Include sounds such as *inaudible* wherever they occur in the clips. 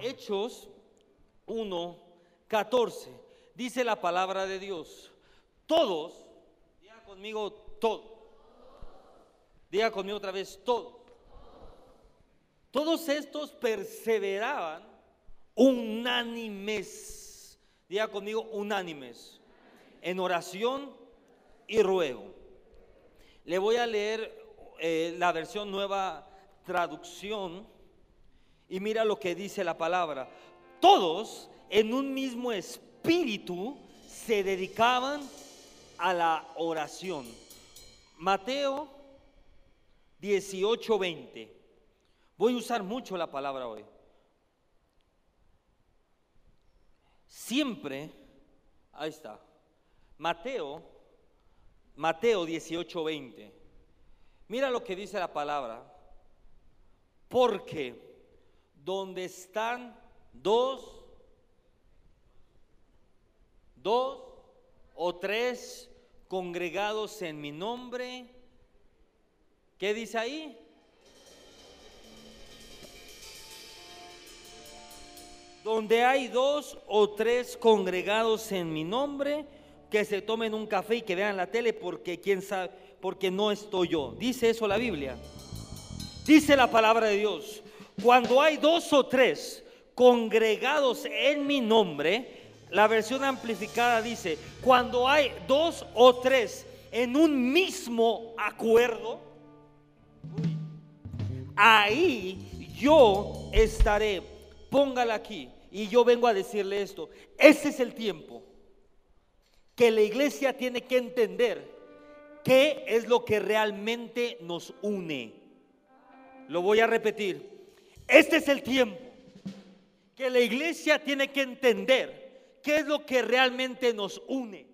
Hechos 1, 14. Dice la palabra de Dios. Todos, diga conmigo todo. Diga conmigo otra vez todo. Todos estos perseveraban unánimes. Diga conmigo unánimes. En oración y ruego. Le voy a leer eh, la versión nueva traducción y mira lo que dice la palabra. Todos en un mismo espíritu se dedicaban a la oración. Mateo 18:20. Voy a usar mucho la palabra hoy. Siempre, ahí está. Mateo, Mateo 18:20. Mira lo que dice la palabra. Porque donde están dos, dos o tres congregados en mi nombre, ¿qué dice ahí? Donde hay dos o tres congregados en mi nombre, que se tomen un café y que vean la tele porque quién sabe, porque no estoy yo. Dice eso la Biblia. Dice la palabra de Dios. Cuando hay dos o tres congregados en mi nombre, la versión amplificada dice, cuando hay dos o tres en un mismo acuerdo, ahí yo estaré. Póngala aquí. Y yo vengo a decirle esto. Ese es el tiempo que la iglesia tiene que entender qué es lo que realmente nos une. Lo voy a repetir. Este es el tiempo que la iglesia tiene que entender qué es lo que realmente nos une.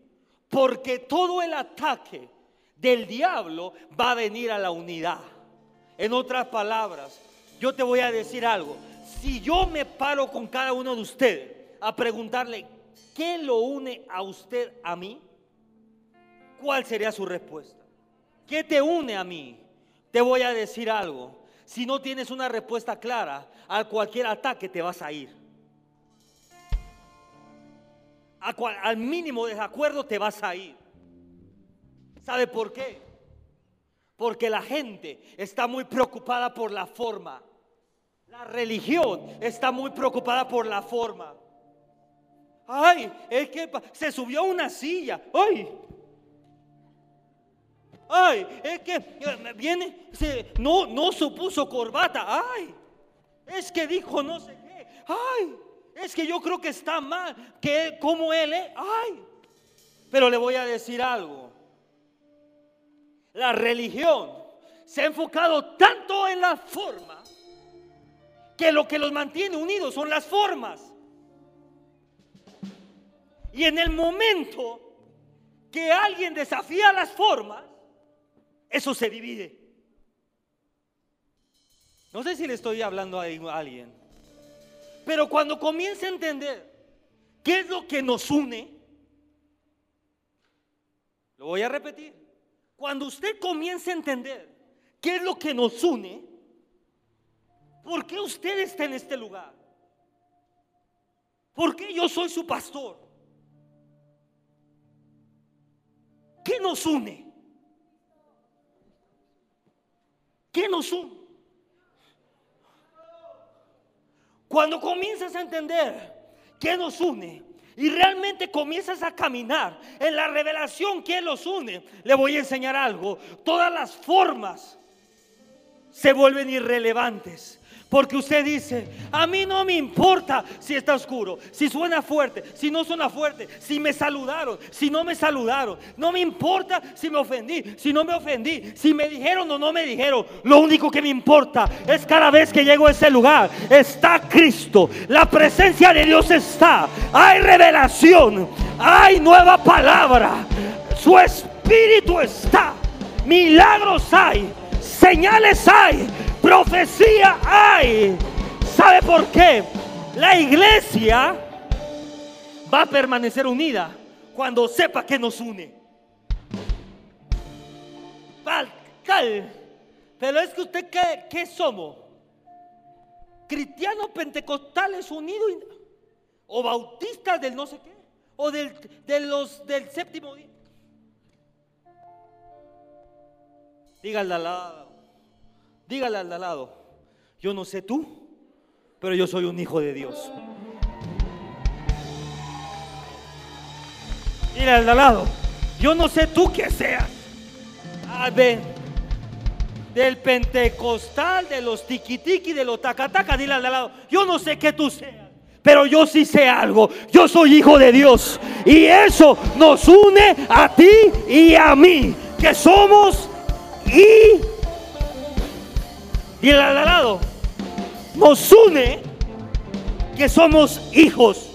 Porque todo el ataque del diablo va a venir a la unidad. En otras palabras, yo te voy a decir algo. Si yo me paro con cada uno de ustedes a preguntarle, ¿qué lo une a usted a mí? ¿Cuál sería su respuesta? ¿Qué te une a mí? Te voy a decir algo. Si no tienes una respuesta clara, a cualquier ataque te vas a ir. al mínimo desacuerdo te vas a ir. ¿Sabe por qué? Porque la gente está muy preocupada por la forma. La religión está muy preocupada por la forma. Ay, es que se subió a una silla. Ay, Ay, es que eh, viene, no, no supuso corbata. Ay, es que dijo no sé qué. Ay, es que yo creo que está mal. Que como él es. Ay, pero le voy a decir algo. La religión se ha enfocado tanto en la forma que lo que los mantiene unidos son las formas. Y en el momento que alguien desafía las formas, eso se divide. No sé si le estoy hablando a alguien. Pero cuando comience a entender qué es lo que nos une, lo voy a repetir. Cuando usted comience a entender qué es lo que nos une, ¿por qué usted está en este lugar? ¿Por qué yo soy su pastor? ¿Qué nos une? ¿Qué nos une? Cuando comienzas a entender qué nos une y realmente comienzas a caminar en la revelación que los une, le voy a enseñar algo. Todas las formas se vuelven irrelevantes porque usted dice, a mí no me importa si está oscuro, si suena fuerte, si no suena fuerte, si me saludaron, si no me saludaron. No me importa si me ofendí, si no me ofendí, si me dijeron o no me dijeron. Lo único que me importa es cada vez que llego a ese lugar, está Cristo. La presencia de Dios está. Hay revelación, hay nueva palabra. Su espíritu está. Milagros hay, señales hay profecía hay. ¿Sabe por qué? La iglesia va a permanecer unida cuando sepa que nos une. Pero es que usted, ¿qué, qué somos? Cristianos pentecostales unidos o bautistas del no sé qué, o del, de los del séptimo día. Dígale al lado, dígale al lado, yo no sé tú, pero yo soy un hijo de Dios. Dígale al lado, yo no sé tú qué seas. A ver, del pentecostal, de los tiquitiqui, de los tacataca, dile al lado, yo no sé qué tú seas, pero yo sí sé algo, yo soy hijo de Dios y eso nos une a ti y a mí, que somos y dile al nos une que somos hijos.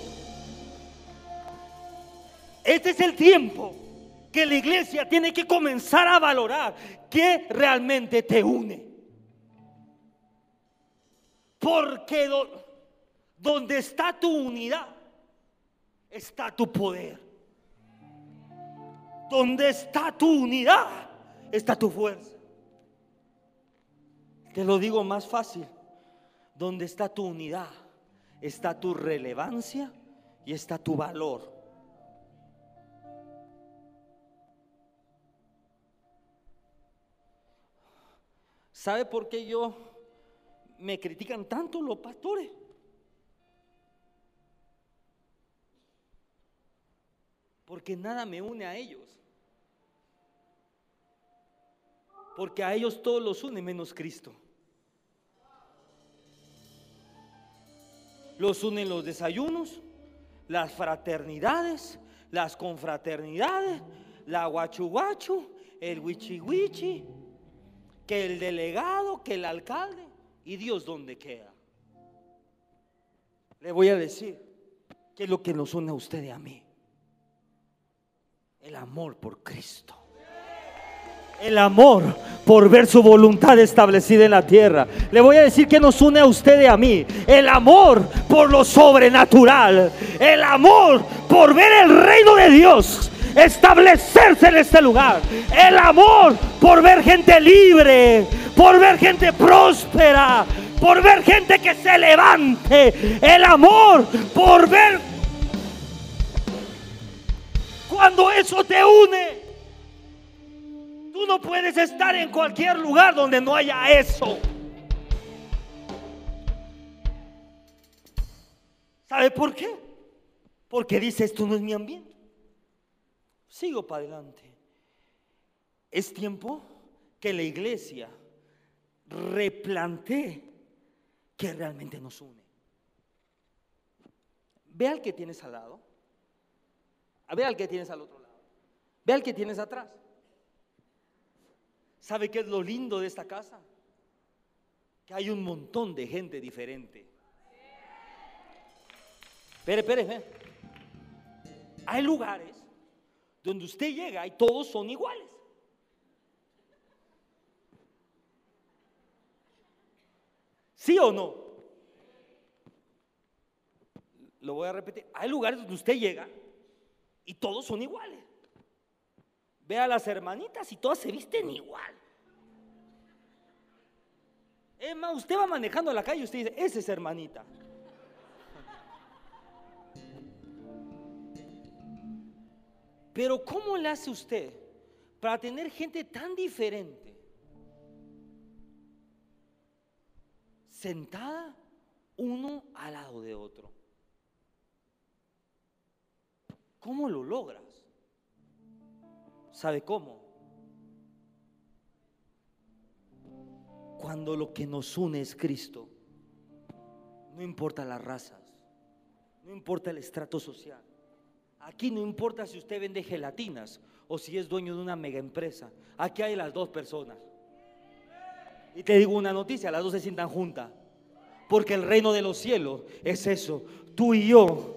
Este es el tiempo que la iglesia tiene que comenzar a valorar qué realmente te une. Porque donde está tu unidad, está tu poder. Donde está tu unidad, está tu fuerza. Te lo digo más fácil. Donde está tu unidad, está tu relevancia y está tu valor. ¿Sabe por qué yo me critican tanto los pastores? Porque nada me une a ellos. Porque a ellos todos los une menos Cristo. Los unen los desayunos, las fraternidades, las confraternidades, la guachu guachu, el wichi que el delegado, que el alcalde. ¿Y Dios dónde queda? Le voy a decir que es lo que nos une a usted y a mí. El amor por Cristo. El amor por ver su voluntad establecida en la tierra. Le voy a decir que nos une a usted y a mí. El amor por lo sobrenatural. El amor por ver el reino de Dios establecerse en este lugar. El amor por ver gente libre, por ver gente próspera, por ver gente que se levante. El amor por ver cuando eso te une. Tú no puedes estar en cualquier lugar donde no haya eso. ¿Sabe por qué? Porque dice, esto no es mi ambiente. Sigo para adelante. Es tiempo que la iglesia replantee que realmente nos une. Ve al que tienes al lado. Ve al que tienes al otro lado. Ve al que tienes atrás. ¿Sabe qué es lo lindo de esta casa? Que hay un montón de gente diferente. Espere, espere, Hay lugares donde usted llega y todos son iguales. ¿Sí o no? Lo voy a repetir. Hay lugares donde usted llega y todos son iguales. Ve a las hermanitas y todas se visten igual. Emma, usted va manejando la calle y usted dice, esa es hermanita. Pero ¿cómo le hace usted para tener gente tan diferente sentada uno al lado de otro? ¿Cómo lo logras? ¿Sabe cómo? Cuando lo que nos une es Cristo, no importa las razas, no importa el estrato social, Aquí no importa si usted vende gelatinas o si es dueño de una mega empresa. Aquí hay las dos personas. Y te digo una noticia, las dos se sientan juntas. Porque el reino de los cielos es eso. Tú y yo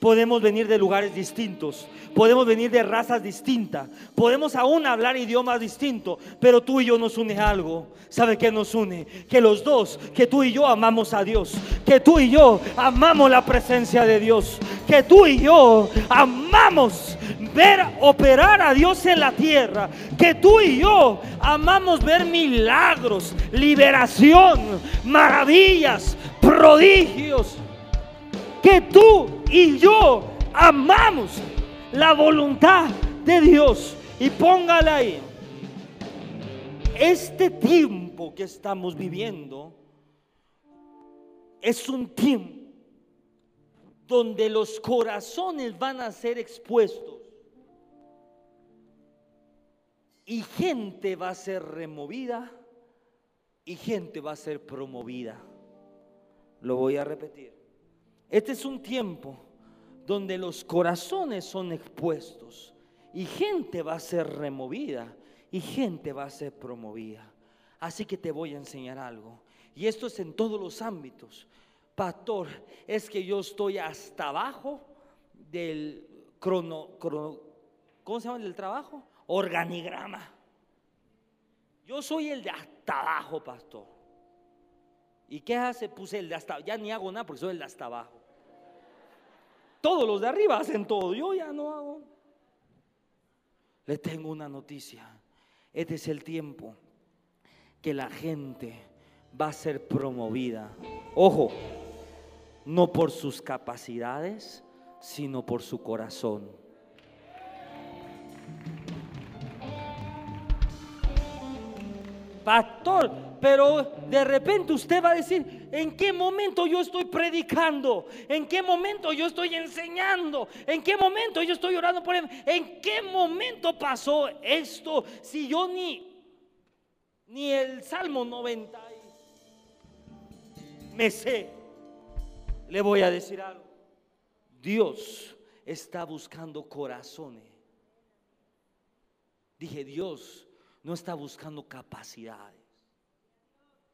podemos venir de lugares distintos, podemos venir de razas distintas, podemos aún hablar idiomas distintos, pero tú y yo nos une algo. ¿Sabe qué nos une? Que los dos, que tú y yo amamos a Dios, que tú y yo amamos la presencia de Dios, que tú y yo amamos ver operar a Dios en la tierra, que tú y yo amamos ver milagros, liberación, maravillas, prodigios, que tú y yo amamos la voluntad de Dios. Y póngala ahí. Este tiempo que estamos viviendo es un tiempo donde los corazones van a ser expuestos y gente va a ser removida y gente va a ser promovida. Lo voy a repetir. Este es un tiempo donde los corazones son expuestos y gente va a ser removida y gente va a ser promovida. Así que te voy a enseñar algo. Y esto es en todos los ámbitos. Pastor, es que yo estoy hasta abajo del crono, ¿cómo se llama el trabajo? Organigrama. Yo soy el de hasta abajo, pastor. ¿Y qué hace? Puse el de hasta, ya ni hago nada porque soy el de hasta abajo. Todos los de arriba hacen todo, yo ya no hago. Le tengo una noticia. Este es el tiempo que la gente va a ser promovida. Ojo, no por sus capacidades, sino por su corazón. Pastor, pero de repente usted va a decir, ¿en qué momento yo estoy predicando? ¿En qué momento yo estoy enseñando? ¿En qué momento yo estoy orando por él? ¿En qué momento pasó esto? Si yo ni ni el Salmo 90 me sé. Le voy a decir algo. Dios está buscando corazones. Dije, Dios no está buscando capacidades.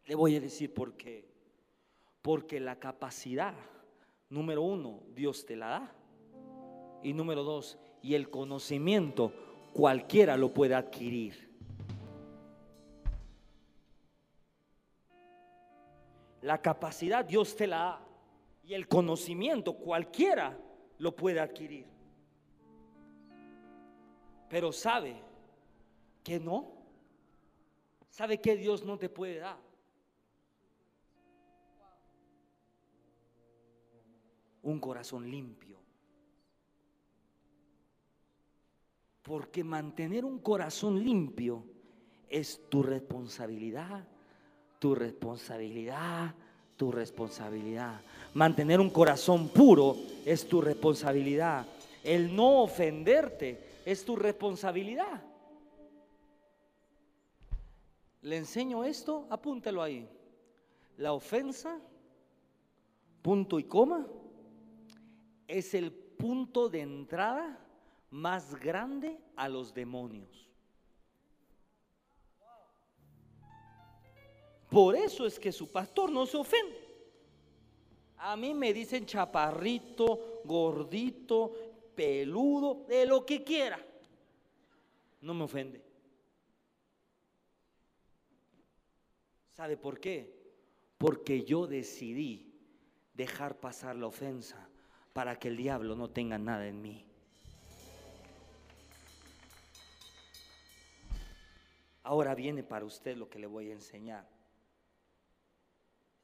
Le voy a decir por qué. Porque la capacidad, número uno, Dios te la da. Y número dos, y el conocimiento, cualquiera lo puede adquirir. La capacidad Dios te la da. Y el conocimiento cualquiera lo puede adquirir. Pero sabe que no. ¿Sabe que Dios no te puede dar? Un corazón limpio. Porque mantener un corazón limpio es tu responsabilidad, tu responsabilidad, tu responsabilidad. Mantener un corazón puro es tu responsabilidad. El no ofenderte es tu responsabilidad. Le enseño esto, apúntelo ahí. La ofensa, punto y coma, es el punto de entrada más grande a los demonios. Por eso es que su pastor no se ofende. A mí me dicen chaparrito, gordito, peludo, de lo que quiera. No me ofende. ¿Sabe por qué? Porque yo decidí dejar pasar la ofensa para que el diablo no tenga nada en mí. Ahora viene para usted lo que le voy a enseñar.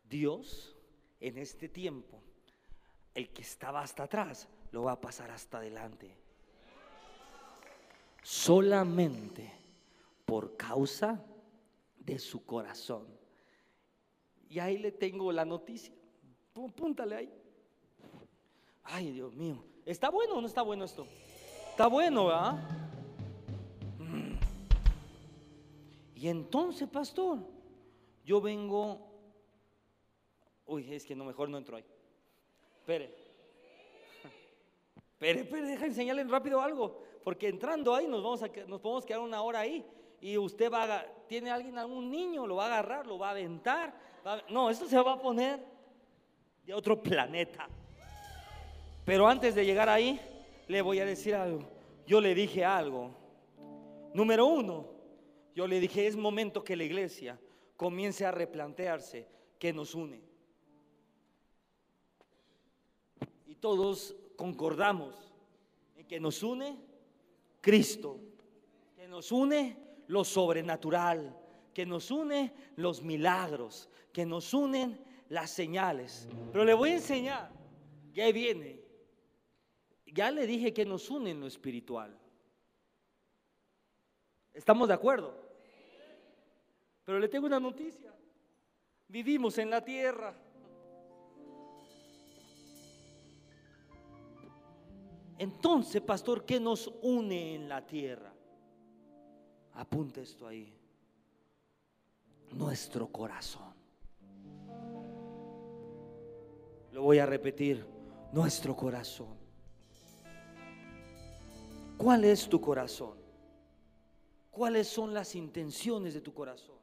Dios en este tiempo, el que estaba hasta atrás, lo va a pasar hasta adelante. Solamente por causa de su corazón. Y ahí le tengo la noticia. Púntale ahí. Ay, Dios mío. ¿Está bueno o no está bueno esto? Está bueno, ¿verdad? Mm. Y entonces, pastor, yo vengo. Uy, es que no, mejor no entro ahí. Espere. *laughs* Espere, espere, deja enseñarle rápido algo. Porque entrando ahí nos, vamos a, nos podemos quedar una hora ahí. Y usted va a. ¿Tiene alguien, algún niño? Lo va a agarrar, lo va a aventar no, esto se va a poner de otro planeta. Pero antes de llegar ahí, le voy a decir algo. Yo le dije algo. Número uno, yo le dije, es momento que la iglesia comience a replantearse qué nos une. Y todos concordamos en que nos une Cristo, que nos une lo sobrenatural, que nos une los milagros, que nos unen las señales. Pero le voy a enseñar, ya viene. Ya le dije que nos une en lo espiritual. ¿Estamos de acuerdo? Pero le tengo una noticia. Vivimos en la tierra. Entonces, pastor, ¿qué nos une en la tierra? Apunte esto ahí. Nuestro corazón. Lo voy a repetir. Nuestro corazón. ¿Cuál es tu corazón? ¿Cuáles son las intenciones de tu corazón?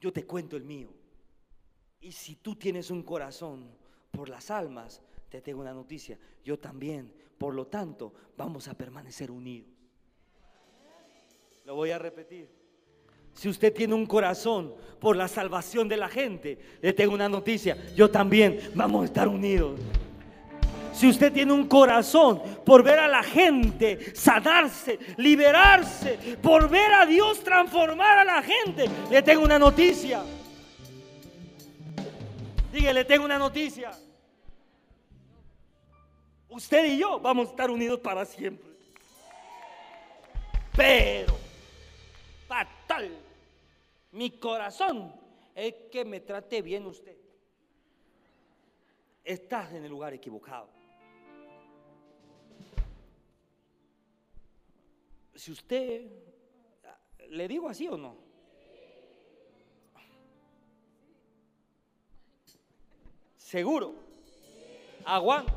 Yo te cuento el mío. Y si tú tienes un corazón por las almas, te tengo una noticia. Yo también. Por lo tanto, vamos a permanecer unidos. Lo voy a repetir. Si usted tiene un corazón por la salvación de la gente, le tengo una noticia. Yo también vamos a estar unidos. Si usted tiene un corazón por ver a la gente sanarse, liberarse, por ver a Dios transformar a la gente, le tengo una noticia. Dígale, le tengo una noticia. Usted y yo vamos a estar unidos para siempre. Pero, fatal, mi corazón es que me trate bien usted. Estás en el lugar equivocado. Si usted, ¿le digo así o no? Seguro. Aguanta.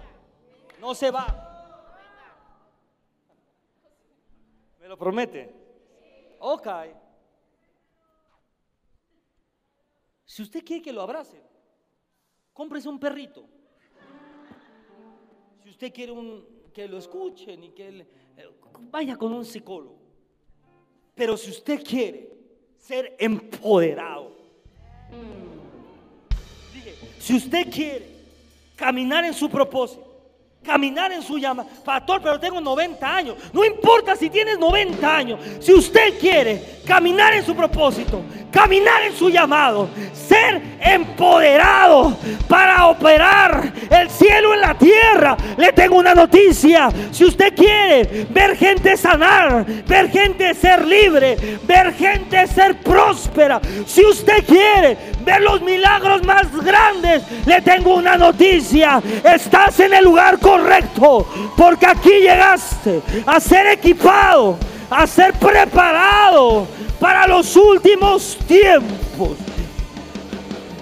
No se va. ¿Me lo promete? Ok. Si usted quiere que lo abrace, cómprese un perrito. Si usted quiere un, que lo escuchen y que vaya con un psicólogo. Pero si usted quiere ser empoderado, si usted quiere caminar en su propósito, caminar en su llama. Pastor, pero tengo 90 años. No importa si tienes 90 años. Si usted quiere caminar en su propósito, caminar en su llamado, ser empoderado para operar el cielo en la tierra, le tengo una noticia. Si usted quiere ver gente sanar, ver gente ser libre, ver gente ser próspera, si usted quiere ver los milagros más grandes, le tengo una noticia. Estás en el lugar correcto, porque aquí llegaste a ser equipado, a ser preparado para los últimos tiempos.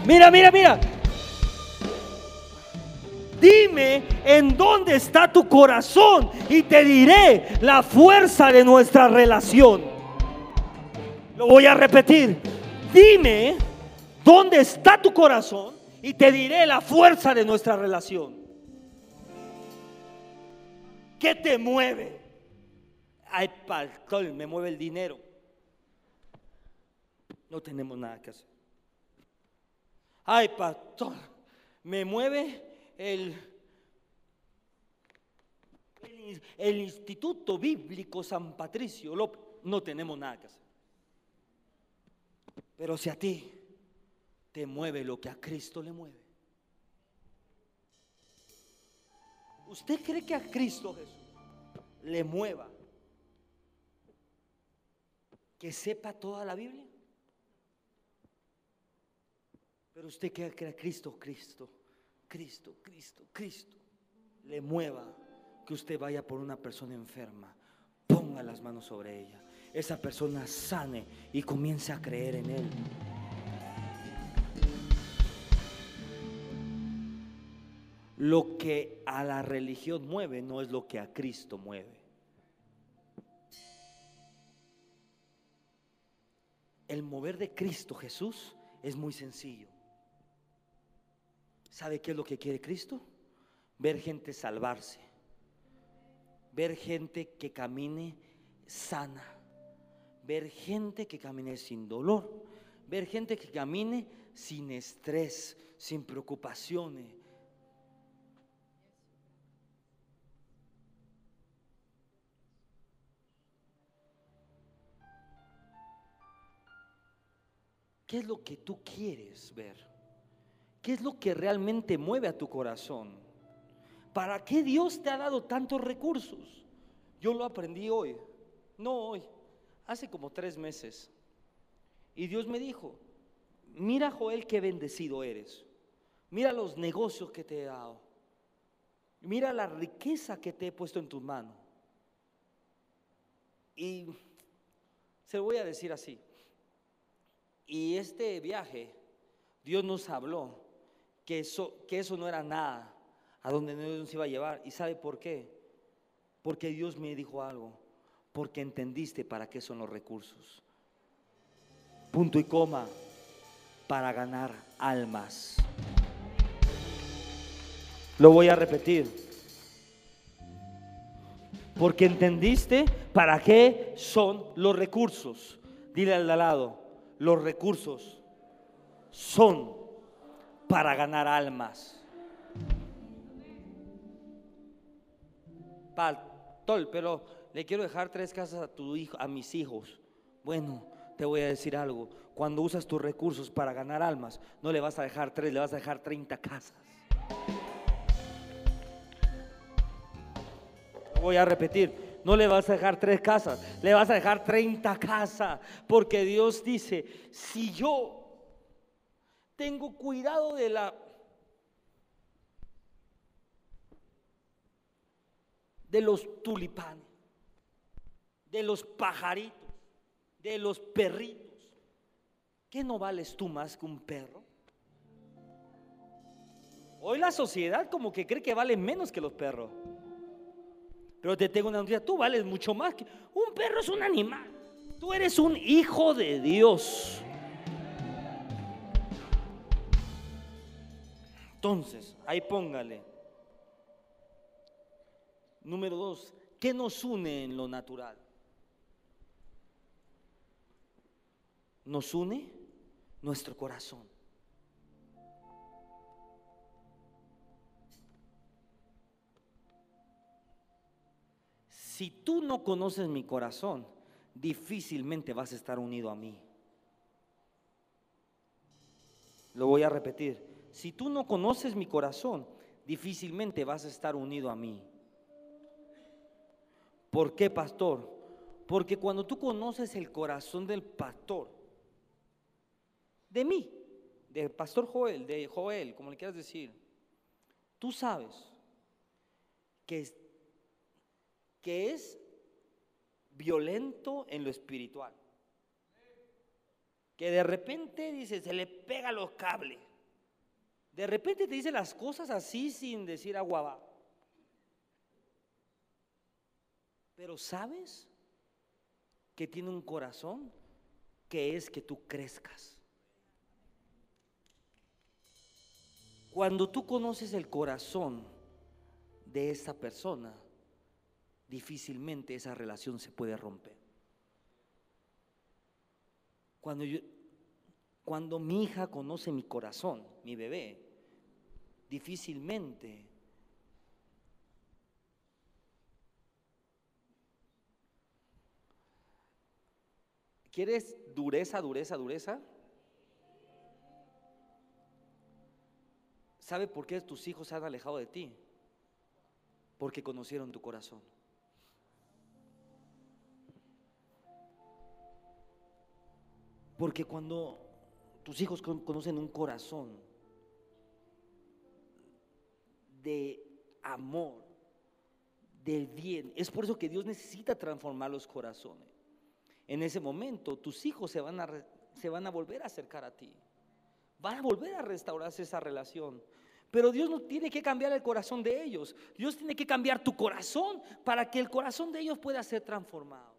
Mira, mira, mira. Dime en dónde está tu corazón y te diré la fuerza de nuestra relación. Lo voy a repetir. Dime dónde está tu corazón y te diré la fuerza de nuestra relación. ¿Qué te mueve? Ay, pastor, me mueve el dinero. No tenemos nada que hacer. Ay, pastor, me mueve el, el, Instituto Bíblico San Patricio No tenemos nada que hacer. Pero si a ti te mueve lo que a Cristo le mueve. ¿Usted cree que a Cristo Jesús le mueva que sepa toda la Biblia? Pero usted que a Cristo, Cristo, Cristo, Cristo, Cristo, le mueva que usted vaya por una persona enferma, ponga las manos sobre ella, esa persona sane y comience a creer en Él. Lo que a la religión mueve no es lo que a Cristo mueve. El mover de Cristo Jesús es muy sencillo. ¿Sabe qué es lo que quiere Cristo? Ver gente salvarse. Ver gente que camine sana. Ver gente que camine sin dolor. Ver gente que camine sin estrés, sin preocupaciones. ¿Qué es lo que tú quieres ver? ¿Qué es lo que realmente mueve a tu corazón? ¿Para qué Dios te ha dado tantos recursos? Yo lo aprendí hoy, no hoy, hace como tres meses. Y Dios me dijo, mira Joel, qué bendecido eres. Mira los negocios que te he dado. Mira la riqueza que te he puesto en tus manos. Y se lo voy a decir así. Y este viaje, Dios nos habló que eso, que eso no era nada, a donde Dios nos iba a llevar. ¿Y sabe por qué? Porque Dios me dijo algo, porque entendiste para qué son los recursos. Punto y coma, para ganar almas. Lo voy a repetir. Porque entendiste para qué son los recursos. Dile al lado, los recursos son para ganar almas. Tol, pero le quiero dejar tres casas a tu hijo, a mis hijos. Bueno, te voy a decir algo. Cuando usas tus recursos para ganar almas, no le vas a dejar tres, le vas a dejar 30 casas. voy a repetir, no le vas a dejar tres casas, le vas a dejar 30 casas, porque Dios dice, si yo tengo cuidado de la de los tulipanes, de los pajaritos, de los perritos, ¿qué no vales tú más que un perro? Hoy la sociedad como que cree que vale menos que los perros. Pero te tengo una noticia, tú vales mucho más que un perro es un animal. Tú eres un hijo de Dios. Entonces, ahí póngale. Número dos, ¿qué nos une en lo natural? Nos une nuestro corazón. Si tú no conoces mi corazón, difícilmente vas a estar unido a mí. Lo voy a repetir. Si tú no conoces mi corazón, difícilmente vas a estar unido a mí. ¿Por qué, pastor? Porque cuando tú conoces el corazón del pastor, de mí, del pastor Joel, de Joel, como le quieras decir, tú sabes que que es violento en lo espiritual. Que de repente dice, se le pega los cables. De repente te dice las cosas así sin decir aguaba. Pero sabes que tiene un corazón que es que tú crezcas. Cuando tú conoces el corazón de esa persona, difícilmente esa relación se puede romper. Cuando, yo, cuando mi hija conoce mi corazón, mi bebé, difícilmente ¿Quieres dureza, dureza, dureza? ¿Sabe por qué tus hijos se han alejado de ti? Porque conocieron tu corazón. Porque cuando tus hijos conocen un corazón de amor, del bien, es por eso que Dios necesita transformar los corazones. En ese momento tus hijos se van a, se van a volver a acercar a ti. Van a volver a restaurarse esa relación. Pero Dios no tiene que cambiar el corazón de ellos. Dios tiene que cambiar tu corazón para que el corazón de ellos pueda ser transformado.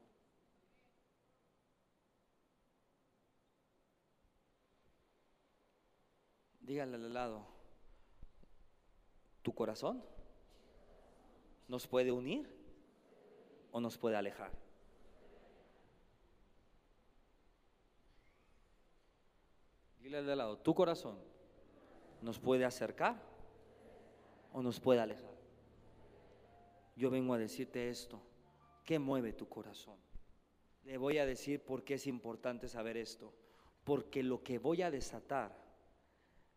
Dígale al lado, ¿tu corazón nos puede unir o nos puede alejar? Dile al lado, ¿tu corazón nos puede acercar o nos puede alejar? Yo vengo a decirte esto, ¿qué mueve tu corazón? Le voy a decir por qué es importante saber esto. Porque lo que voy a desatar,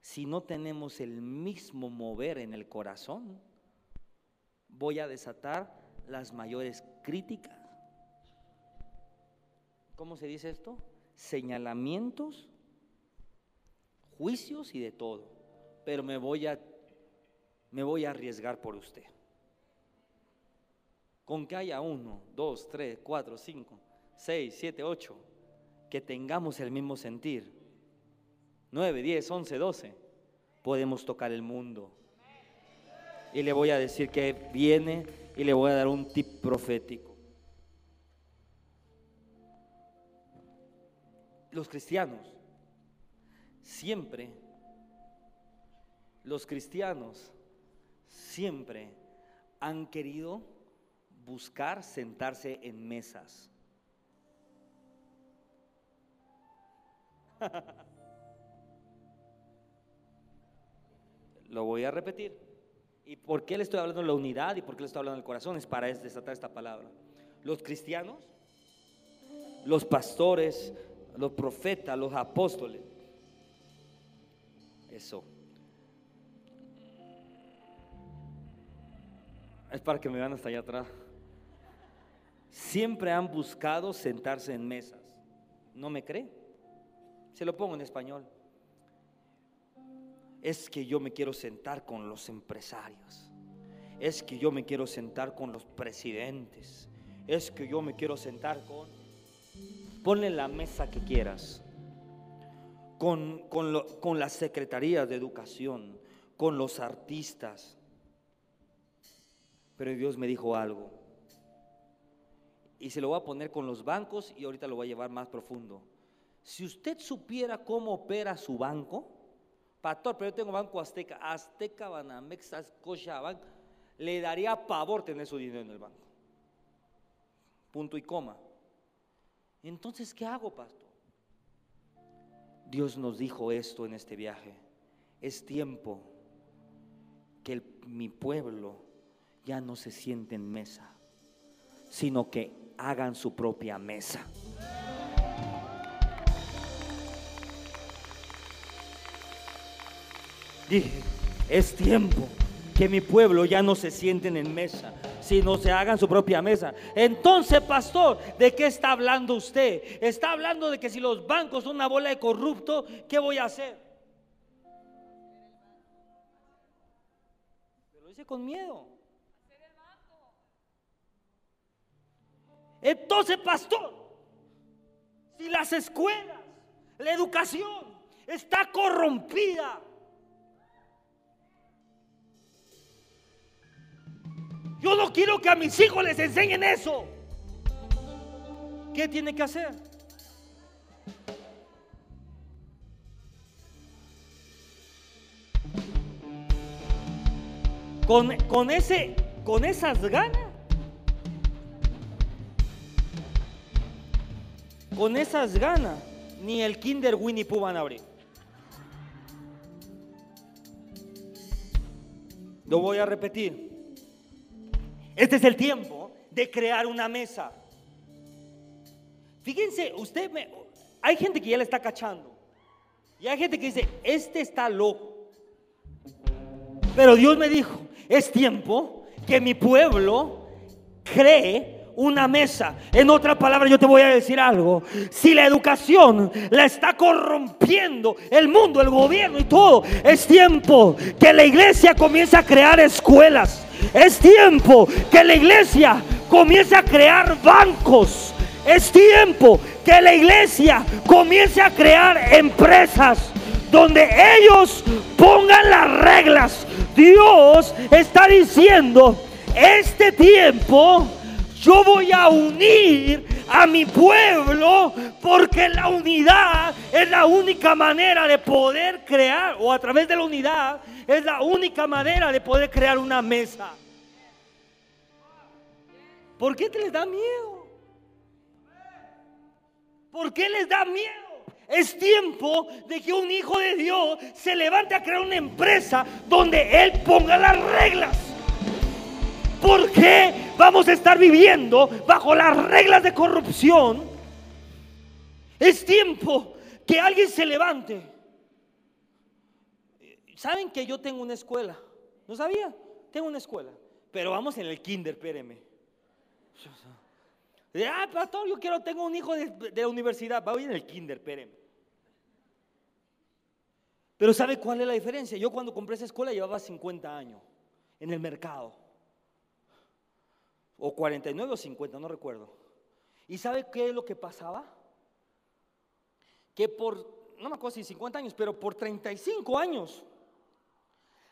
si no tenemos el mismo mover en el corazón, voy a desatar las mayores críticas. ¿Cómo se dice esto? Señalamientos, juicios y de todo. Pero me voy a me voy a arriesgar por usted. Con que haya uno, dos, tres, cuatro, cinco, seis, siete, ocho, que tengamos el mismo sentir. Nueve, diez, once, doce, podemos tocar el mundo. Y le voy a decir que viene y le voy a dar un tip profético. Los cristianos, siempre, los cristianos siempre han querido buscar sentarse en mesas. *laughs* Lo voy a repetir. ¿Y por qué le estoy hablando de la unidad y por qué le estoy hablando del corazón? Es para desatar esta palabra. Los cristianos, los pastores, los profetas, los apóstoles. Eso. Es para que me vean hasta allá atrás. Siempre han buscado sentarse en mesas. ¿No me cree? Se lo pongo en español. Es que yo me quiero sentar con los empresarios. Es que yo me quiero sentar con los presidentes. Es que yo me quiero sentar con... Ponle la mesa que quieras. Con, con, con las secretarías de educación, con los artistas, pero Dios me dijo algo. Y se lo voy a poner con los bancos y ahorita lo voy a llevar más profundo. Si usted supiera cómo opera su banco, pastor, pero yo tengo Banco Azteca, Azteca, Banamex, Bank, le daría pavor tener su dinero en el banco. Punto y coma. Entonces, ¿qué hago, pastor? Dios nos dijo esto en este viaje. Es tiempo que mi pueblo ya no se sienten en mesa, sino que hagan su propia mesa. Es tiempo que mi pueblo ya no se sienten en mesa, sino se hagan su propia mesa. Entonces, pastor, ¿de qué está hablando usted? Está hablando de que si los bancos son una bola de corrupto, ¿qué voy a hacer? Pero lo hice con miedo. Entonces, pastor, si las escuelas, la educación está corrompida, yo no quiero que a mis hijos les enseñen eso. ¿Qué tiene que hacer? Con, con, ese, con esas ganas Con esas ganas, ni el Kinder Winnie Pooh van a abrir. Lo voy a repetir. Este es el tiempo de crear una mesa. Fíjense, usted me, hay gente que ya le está cachando. Y hay gente que dice, este está loco. Pero Dios me dijo, es tiempo que mi pueblo cree una mesa. En otra palabra, yo te voy a decir algo. Si la educación la está corrompiendo el mundo, el gobierno y todo, es tiempo que la iglesia comience a crear escuelas. Es tiempo que la iglesia comience a crear bancos. Es tiempo que la iglesia comience a crear empresas donde ellos pongan las reglas. Dios está diciendo, este tiempo yo voy a unir a mi pueblo porque la unidad es la única manera de poder crear, o a través de la unidad es la única manera de poder crear una mesa. ¿Por qué te les da miedo? ¿Por qué les da miedo? Es tiempo de que un hijo de Dios se levante a crear una empresa donde Él ponga las reglas. ¿Por qué vamos a estar viviendo bajo las reglas de corrupción? Es tiempo que alguien se levante. ¿Saben que yo tengo una escuela? ¿No sabía? Tengo una escuela. Pero vamos en el kinder, espéreme. Ah, pastor, yo quiero, tengo un hijo de, de la universidad. Voy en el kinder, espéreme. Pero ¿sabe cuál es la diferencia? Yo cuando compré esa escuela llevaba 50 años en el mercado. O 49 o 50, no recuerdo. ¿Y sabe qué es lo que pasaba? Que por, no me acuerdo si 50 años, pero por 35 años,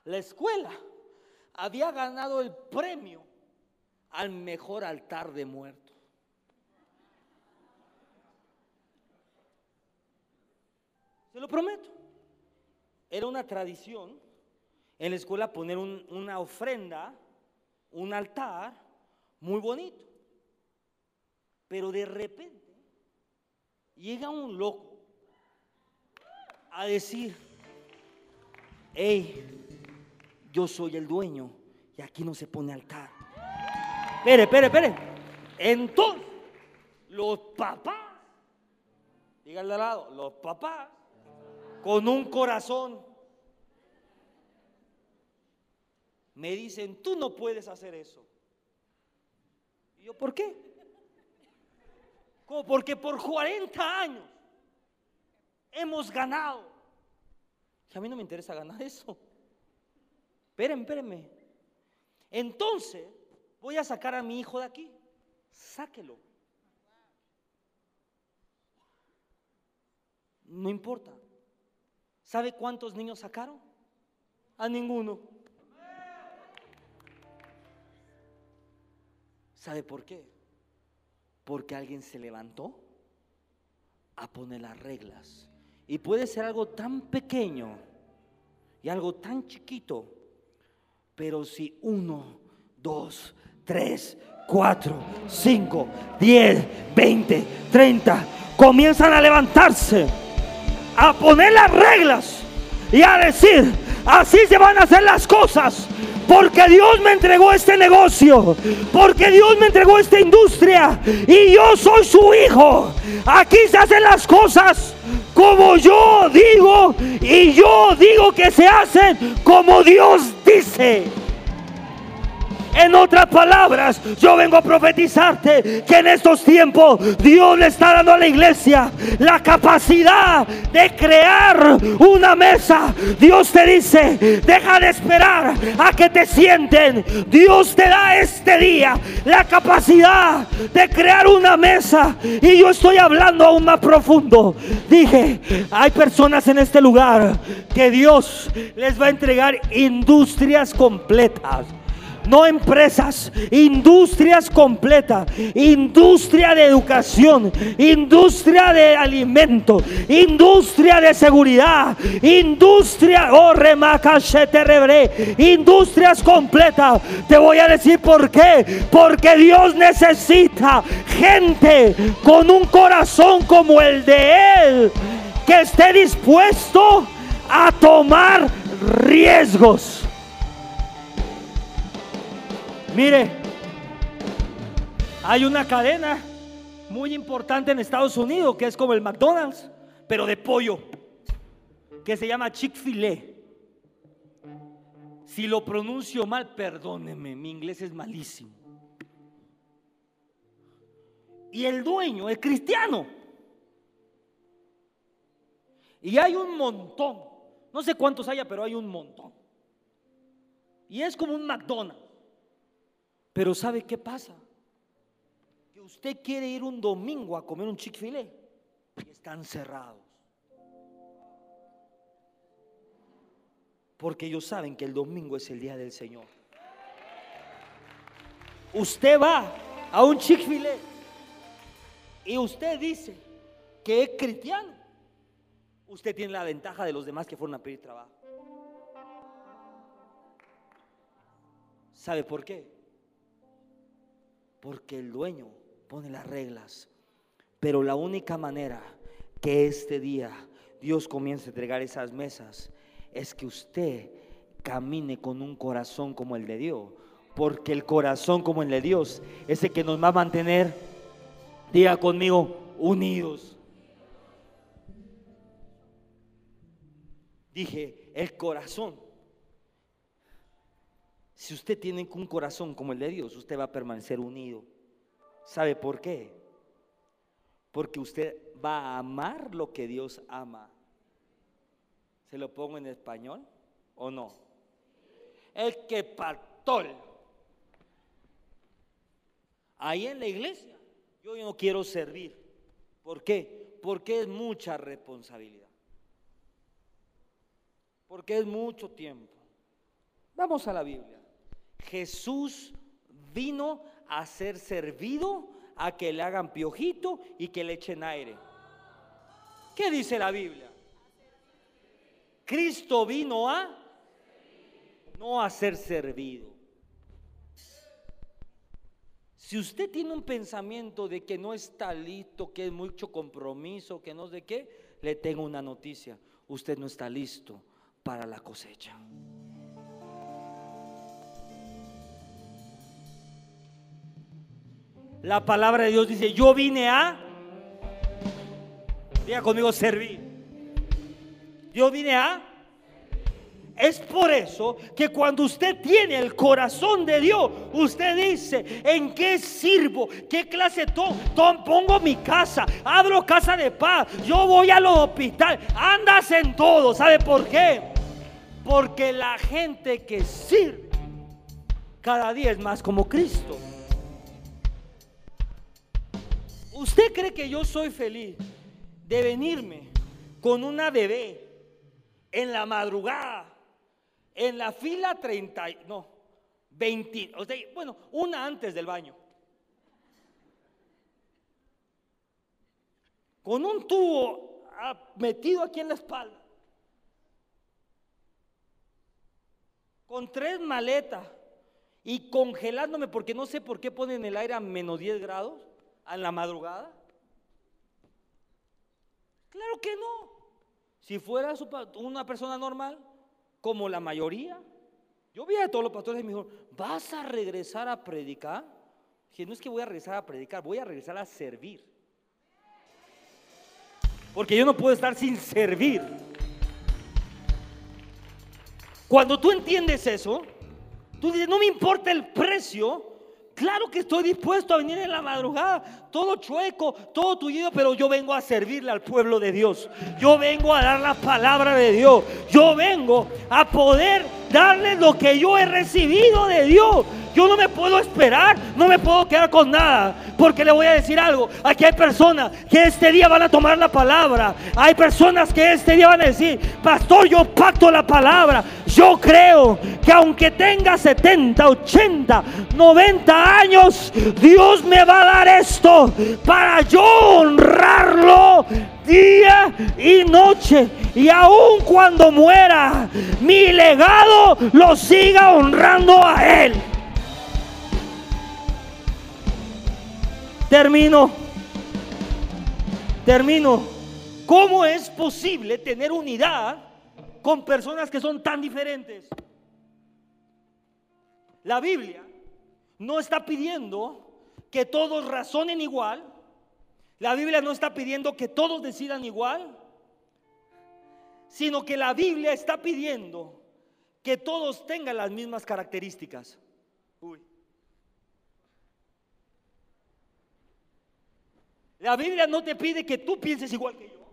la escuela había ganado el premio al mejor altar de muertos. Se lo prometo. Era una tradición en la escuela poner una ofrenda, un altar muy bonito. Pero de repente llega un loco a decir, hey, yo soy el dueño y aquí no se pone altar. Espere, espere, espere. Entonces, los papás, díganle al lado, los papás, con un corazón, me dicen, tú no puedes hacer eso. Y yo, ¿por qué? Como porque por 40 años hemos ganado. Y a mí no me interesa ganar *laughs* eso. Espérenme, espérenme. Entonces, voy a sacar a mi hijo de aquí. Sáquelo. No importa. ¿Sabe cuántos niños sacaron? A ninguno. ¿Sabe por qué? Porque alguien se levantó a poner las reglas. Y puede ser algo tan pequeño y algo tan chiquito, pero si uno, dos, tres, cuatro, cinco, diez, veinte, treinta, comienzan a levantarse, a poner las reglas y a decir, así se van a hacer las cosas, porque Dios me entregó este negocio. Porque Dios me entregó esta industria. Y yo soy su hijo. Aquí se hacen las cosas como yo digo. Y yo digo que se hacen como Dios dice. En otras palabras, yo vengo a profetizarte que en estos tiempos Dios le está dando a la iglesia la capacidad de crear una mesa. Dios te dice, deja de esperar a que te sienten. Dios te da este día la capacidad de crear una mesa. Y yo estoy hablando aún más profundo. Dije, hay personas en este lugar que Dios les va a entregar industrias completas no empresas, industrias completas, industria de educación, industria de alimento, industria de seguridad, industria, oh rebre, industrias completas. Te voy a decir por qué, porque Dios necesita gente con un corazón como el de Él, que esté dispuesto a tomar riesgos. Mire, hay una cadena muy importante en Estados Unidos que es como el McDonald's, pero de pollo, que se llama Chick-fil-A. Si lo pronuncio mal, perdóneme, mi inglés es malísimo. Y el dueño es cristiano. Y hay un montón, no sé cuántos haya, pero hay un montón. Y es como un McDonald's. Pero ¿sabe qué pasa? Que usted quiere ir un domingo a comer un Chick-fil-A y están cerrados. Porque ellos saben que el domingo es el día del Señor. Usted va a un Chick-fil-A y usted dice que es cristiano. Usted tiene la ventaja de los demás que fueron a pedir trabajo. ¿Sabe por qué? Porque el dueño pone las reglas. Pero la única manera que este día Dios comience a entregar esas mesas es que usted camine con un corazón como el de Dios. Porque el corazón como el de Dios es el que nos va a mantener, diga conmigo, unidos. Dije, el corazón. Si usted tiene un corazón como el de Dios, usted va a permanecer unido. ¿Sabe por qué? Porque usted va a amar lo que Dios ama. ¿Se lo pongo en español o no? El que pastor. Ahí en la iglesia, yo no quiero servir. ¿Por qué? Porque es mucha responsabilidad. Porque es mucho tiempo. Vamos a la Biblia. Jesús vino a ser servido, a que le hagan piojito y que le echen aire. ¿Qué dice la Biblia? Cristo vino a no a ser servido. Si usted tiene un pensamiento de que no está listo, que es mucho compromiso, que no sé qué, le tengo una noticia. Usted no está listo para la cosecha. La palabra de Dios dice, yo vine a, diga conmigo, servir. Yo vine a es por eso que cuando usted tiene el corazón de Dios, usted dice, ¿en qué sirvo? ¿Qué clase tomo? pongo mi casa, abro casa de paz, yo voy a los hospital, andas en todo. ¿Sabe por qué? Porque la gente que sirve cada día es más como Cristo. ¿Usted cree que yo soy feliz de venirme con una bebé en la madrugada, en la fila 30, no, 20, o bueno, una antes del baño? Con un tubo ah, metido aquí en la espalda. Con tres maletas y congelándome porque no sé por qué ponen el aire a menos 10 grados en la madrugada? Claro que no. Si fuera una persona normal, como la mayoría, yo vi a todos los pastores y me dijeron, ¿vas a regresar a predicar? Dije, no es que voy a regresar a predicar, voy a regresar a servir. Porque yo no puedo estar sin servir. Cuando tú entiendes eso, tú dices, no me importa el precio, Claro que estoy dispuesto a venir en la madrugada, todo chueco, todo tullido, pero yo vengo a servirle al pueblo de Dios. Yo vengo a dar la palabra de Dios. Yo vengo a poder darle lo que yo he recibido de Dios. Yo no me puedo esperar, no me puedo quedar con nada, porque le voy a decir algo. Aquí hay personas que este día van a tomar la palabra. Hay personas que este día van a decir, pastor, yo pacto la palabra. Yo creo que aunque tenga 70, 80, 90 años, Dios me va a dar esto para yo honrarlo día y noche. Y aun cuando muera, mi legado lo siga honrando a Él. Termino. Termino. ¿Cómo es posible tener unidad con personas que son tan diferentes? La Biblia no está pidiendo que todos razonen igual. La Biblia no está pidiendo que todos decidan igual. Sino que la Biblia está pidiendo que todos tengan las mismas características. La Biblia no te pide que tú pienses igual que yo,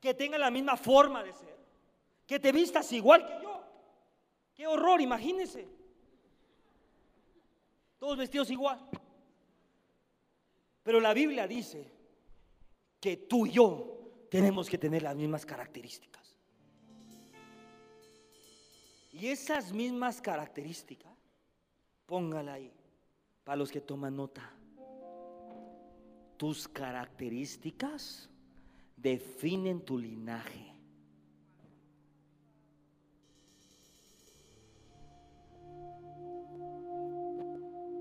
que tengas la misma forma de ser, que te vistas igual que yo. Qué horror, imagínense. Todos vestidos igual. Pero la Biblia dice que tú y yo tenemos que tener las mismas características. Y esas mismas características, póngala ahí, para los que toman nota tus características definen tu linaje.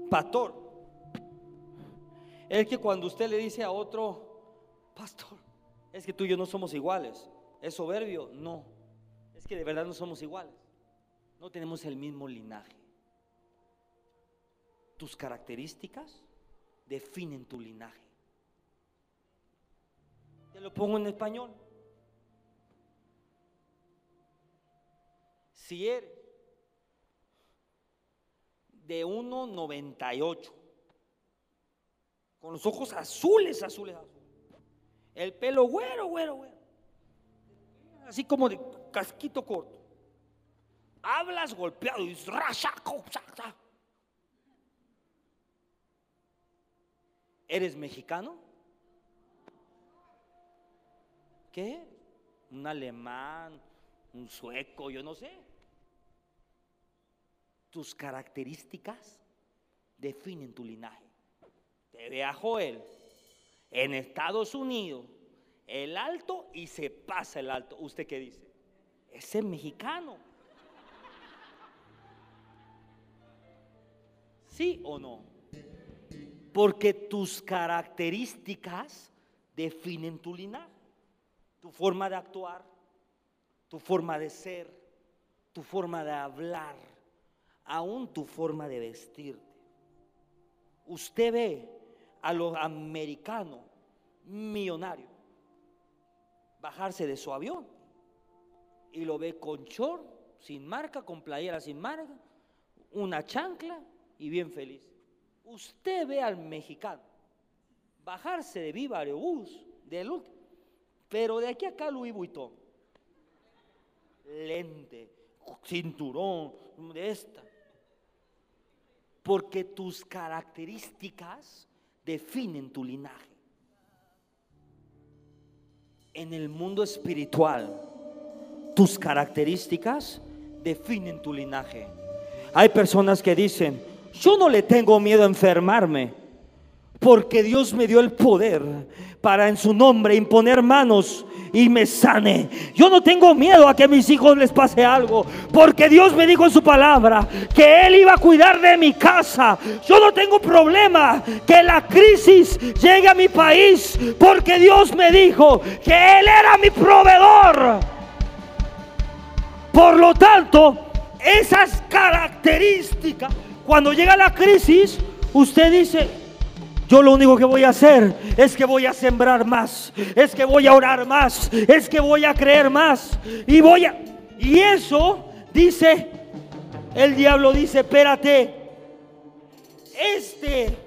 Pastor, es que cuando usted le dice a otro, pastor, es que tú y yo no somos iguales, es soberbio, no, es que de verdad no somos iguales, no tenemos el mismo linaje. Tus características definen tu linaje. Te lo pongo en español. si eres de 1,98, con los ojos azules, azules, azules, el pelo güero, güero, güero, así como de casquito corto, hablas golpeado y ¿Eres mexicano? ¿Qué? ¿Un alemán? ¿Un sueco? Yo no sé. Tus características definen tu linaje. Te ve a Joel en Estados Unidos, el alto y se pasa el alto. ¿Usted qué dice? Ese es mexicano. ¿Sí o no? Porque tus características definen tu linaje, tu forma de actuar, tu forma de ser, tu forma de hablar, aún tu forma de vestirte. Usted ve a los americanos millonarios bajarse de su avión y lo ve con short, sin marca, con playera sin marca, una chancla y bien feliz. Usted ve al mexicano bajarse de Viva Aerobús, del pero de aquí acá Louis Vuitton, lente, cinturón, de esta. Porque tus características definen tu linaje. En el mundo espiritual, tus características definen tu linaje. Hay personas que dicen, yo no le tengo miedo a enfermarme, porque Dios me dio el poder para en su nombre imponer manos y me sane. Yo no tengo miedo a que a mis hijos les pase algo, porque Dios me dijo en su palabra que Él iba a cuidar de mi casa. Yo no tengo problema que la crisis llegue a mi país, porque Dios me dijo que Él era mi proveedor. Por lo tanto, esas características cuando llega la crisis, usted dice, yo lo único que voy a hacer es que voy a sembrar más, es que voy a orar más, es que voy a creer más y voy a y eso dice el diablo dice, "Espérate. Este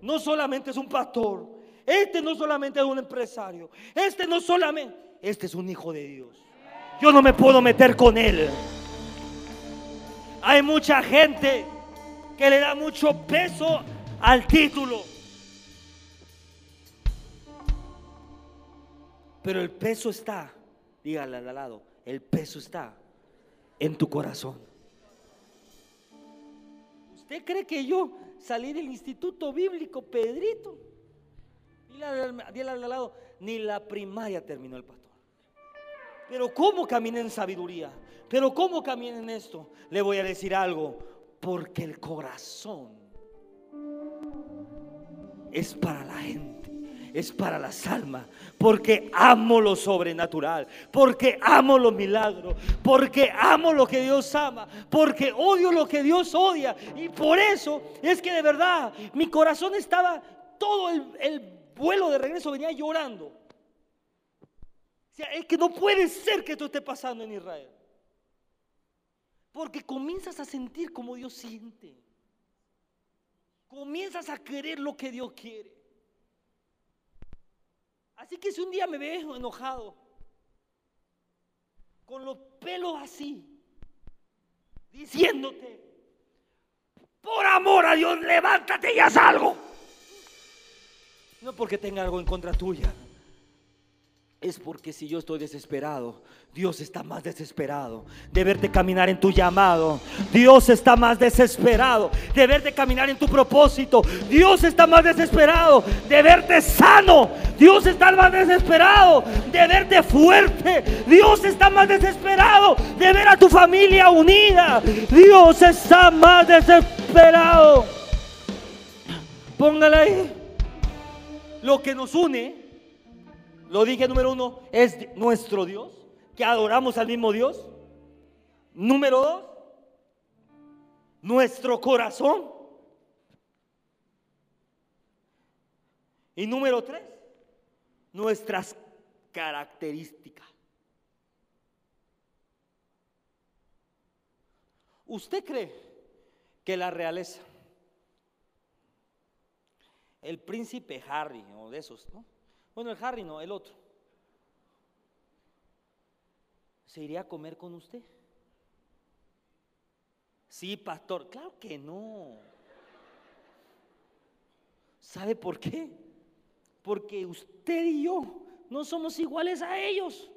no solamente es un pastor, este no solamente es un empresario, este no solamente, este es un hijo de Dios. Yo no me puedo meter con él. Hay mucha gente que le da mucho peso al título. Pero el peso está, dígale al lado, el peso está en tu corazón. ¿Usted cree que yo salí del instituto bíblico Pedrito? Dile al lado, ni la primaria terminó el pastor. Pero ¿cómo caminé en sabiduría? Pero ¿cómo caminé en esto? Le voy a decir algo. Porque el corazón es para la gente, es para las almas. Porque amo lo sobrenatural, porque amo los milagros, porque amo lo que Dios ama, porque odio lo que Dios odia. Y por eso es que de verdad mi corazón estaba, todo el, vuelo de regreso venía llorando. Es que no puede ser que esto esté pasando en Israel. Porque comienzas a sentir como Dios siente. Comienzas a querer lo que Dios quiere. Así que si un día me ves enojado, con los pelos así, diciéndote, por amor a Dios, levántate y haz algo. No porque tenga algo en contra tuya es porque si yo estoy desesperado, Dios está más desesperado de verte caminar en tu llamado. Dios está más desesperado de verte caminar en tu propósito. Dios está más desesperado de verte sano. Dios está más desesperado de verte fuerte. Dios está más desesperado de ver a tu familia unida. Dios está más desesperado. Póngale ahí. Lo que nos une lo dije número uno, es nuestro Dios, que adoramos al mismo Dios. Número dos, nuestro corazón. Y número tres, nuestras características. ¿Usted cree que la realeza, el príncipe Harry o de esos, ¿no? Bueno, el Harry no, el otro, se iría a comer con usted? Sí, pastor, claro que no. ¿Sabe por qué? Porque usted y yo no somos iguales a ellos.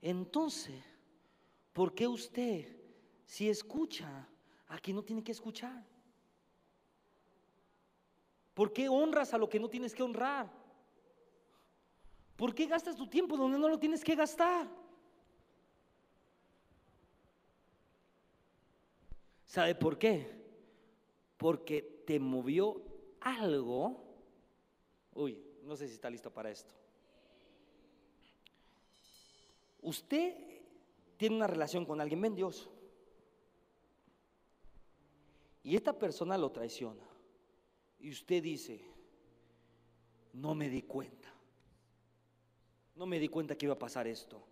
Entonces, ¿por qué usted, si escucha, aquí no tiene que escuchar? ¿Por qué honras a lo que no tienes que honrar? ¿Por qué gastas tu tiempo donde no lo tienes que gastar? ¿Sabe por qué? Porque te movió algo. Uy, no sé si está listo para esto. Usted tiene una relación con alguien, ven Dios. Y esta persona lo traiciona. Y usted dice, no me di cuenta. No me di cuenta que iba a pasar esto.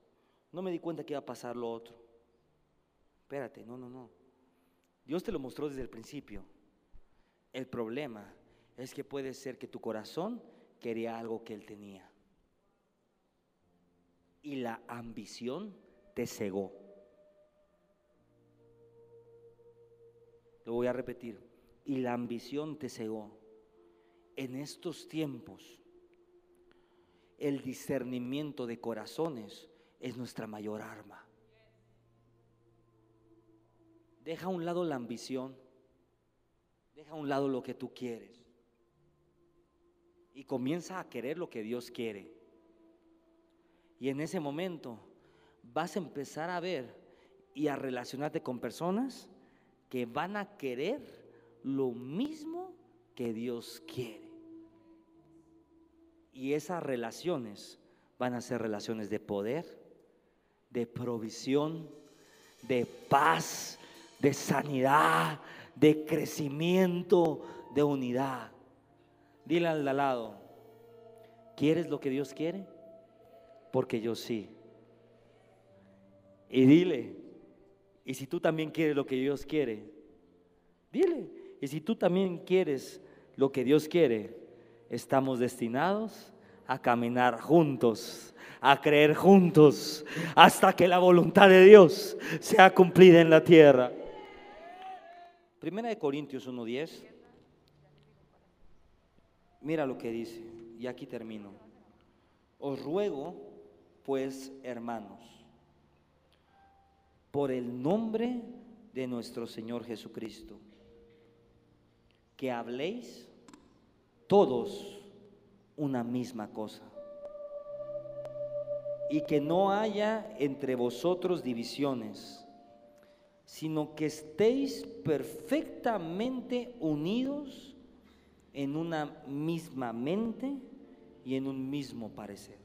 No me di cuenta que iba a pasar lo otro. Espérate, no, no, no. Dios te lo mostró desde el principio. El problema es que puede ser que tu corazón quería algo que Él tenía. Y la ambición te cegó. Lo voy a repetir. Y la ambición te cegó. En estos tiempos, el discernimiento de corazones es nuestra mayor arma. Deja a un lado la ambición. Deja a un lado lo que tú quieres. Y comienza a querer lo que Dios quiere. Y en ese momento vas a empezar a ver y a relacionarte con personas que van a querer lo mismo que Dios quiere. Y esas relaciones van a ser relaciones de poder, de provisión, de paz, de sanidad, de crecimiento, de unidad. Dile al lado, ¿quieres lo que Dios quiere? Porque yo sí. Y dile, y si tú también quieres lo que Dios quiere, dile, y si tú también quieres lo que Dios quiere, estamos destinados a caminar juntos, a creer juntos, hasta que la voluntad de Dios sea cumplida en la tierra. Primera de Corintios 1.10. Mira lo que dice, y aquí termino. Os ruego, pues, hermanos, por el nombre de nuestro Señor Jesucristo, que habléis todos una misma cosa, y que no haya entre vosotros divisiones sino que estéis perfectamente unidos en una misma mente y en un mismo parecer.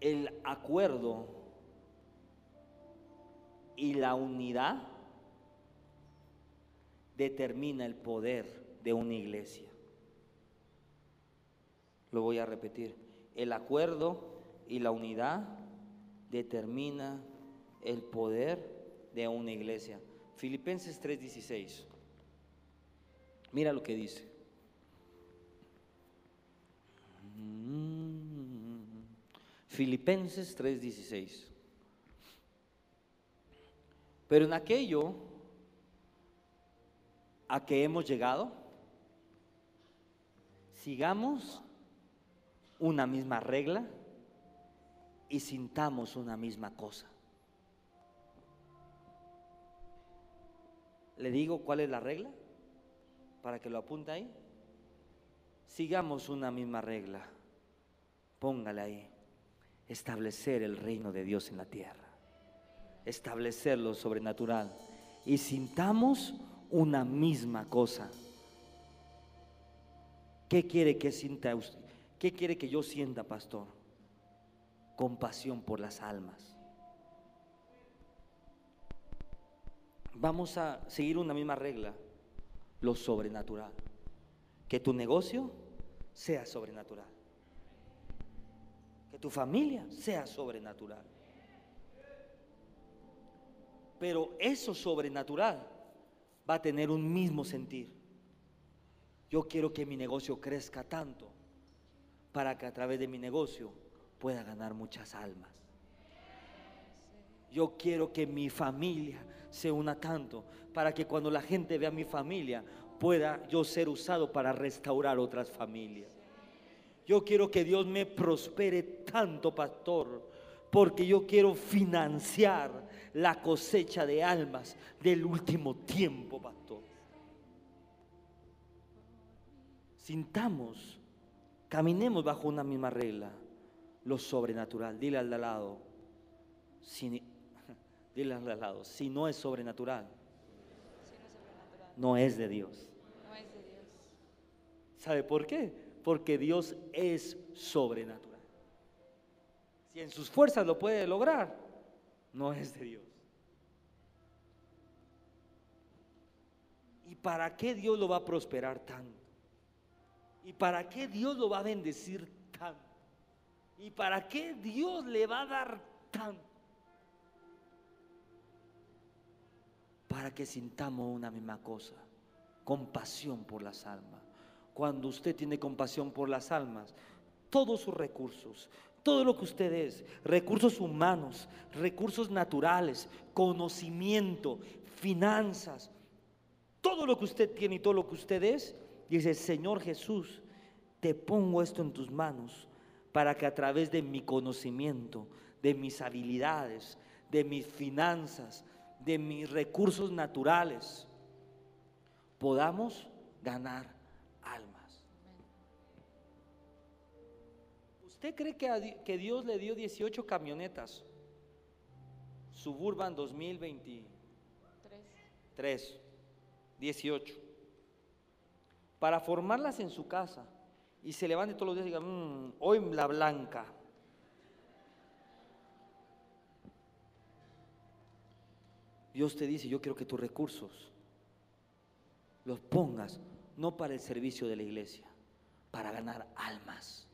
El acuerdo y la unidad determina el poder de una iglesia. Lo voy a repetir el acuerdo y la unidad determina el poder de una iglesia. Filipenses 3:16. Mira lo que dice. Mm. Filipenses 3:16. Pero en aquello a que hemos llegado, sigamos una misma regla y sintamos una misma cosa. ¿Le digo cuál es la regla? Para que lo apunte ahí. Sigamos una misma regla. Póngale ahí. Establecer el reino de Dios en la tierra. Establecer lo sobrenatural. Y sintamos una misma cosa. ¿Qué quiere que sinta usted? ¿Qué quiere que yo sienta, pastor? Compasión por las almas. Vamos a seguir una misma regla, lo sobrenatural. que tu negocio sea sobrenatural. Que tu familia sea sobrenatural. Pero eso sobrenatural va a tener un mismo sentir. Yo quiero que mi negocio crezca tanto para que a través de mi negocio pueda ganar muchas almas. Yo quiero que mi familia se una tanto para que cuando la gente vea mi familia pueda yo ser usado para restaurar otras familias. Yo quiero que Dios me prospere tanto, pastor, porque yo quiero financiar la cosecha de almas del último tiempo, pastor. Sintamos, caminemos bajo una misma regla, lo sobrenatural. Dile al de lado, si, *laughs* dile al de lado, si no es sobrenatural, no es de Dios. ¿Sabe por qué? Porque Dios es sobrenatural. Si en sus fuerzas lo puede lograr, no es de Dios. ¿Y para qué Dios lo va a prosperar tanto? ¿Y para qué Dios lo va a bendecir tanto? ¿Y para qué Dios le va a dar tanto? Para que sintamos una misma cosa, compasión por las almas. Cuando usted tiene compasión por las almas, todos sus recursos, todo lo que usted es, recursos humanos, recursos naturales, conocimiento, finanzas, todo lo que usted tiene y todo lo que usted es, dice, Señor Jesús, te pongo esto en tus manos para que a través de mi conocimiento, de mis habilidades, de mis finanzas, de mis recursos naturales, podamos ganar ¿Usted cree que, Dios le dio 18 camionetas? Suburban 2023. 18. Para formarlas en su casa y se levante todos los días y diga, mm, hoy la blanca. Dios te dice, yo quiero que tus recursos los pongas no para el servicio de la iglesia, para ganar almas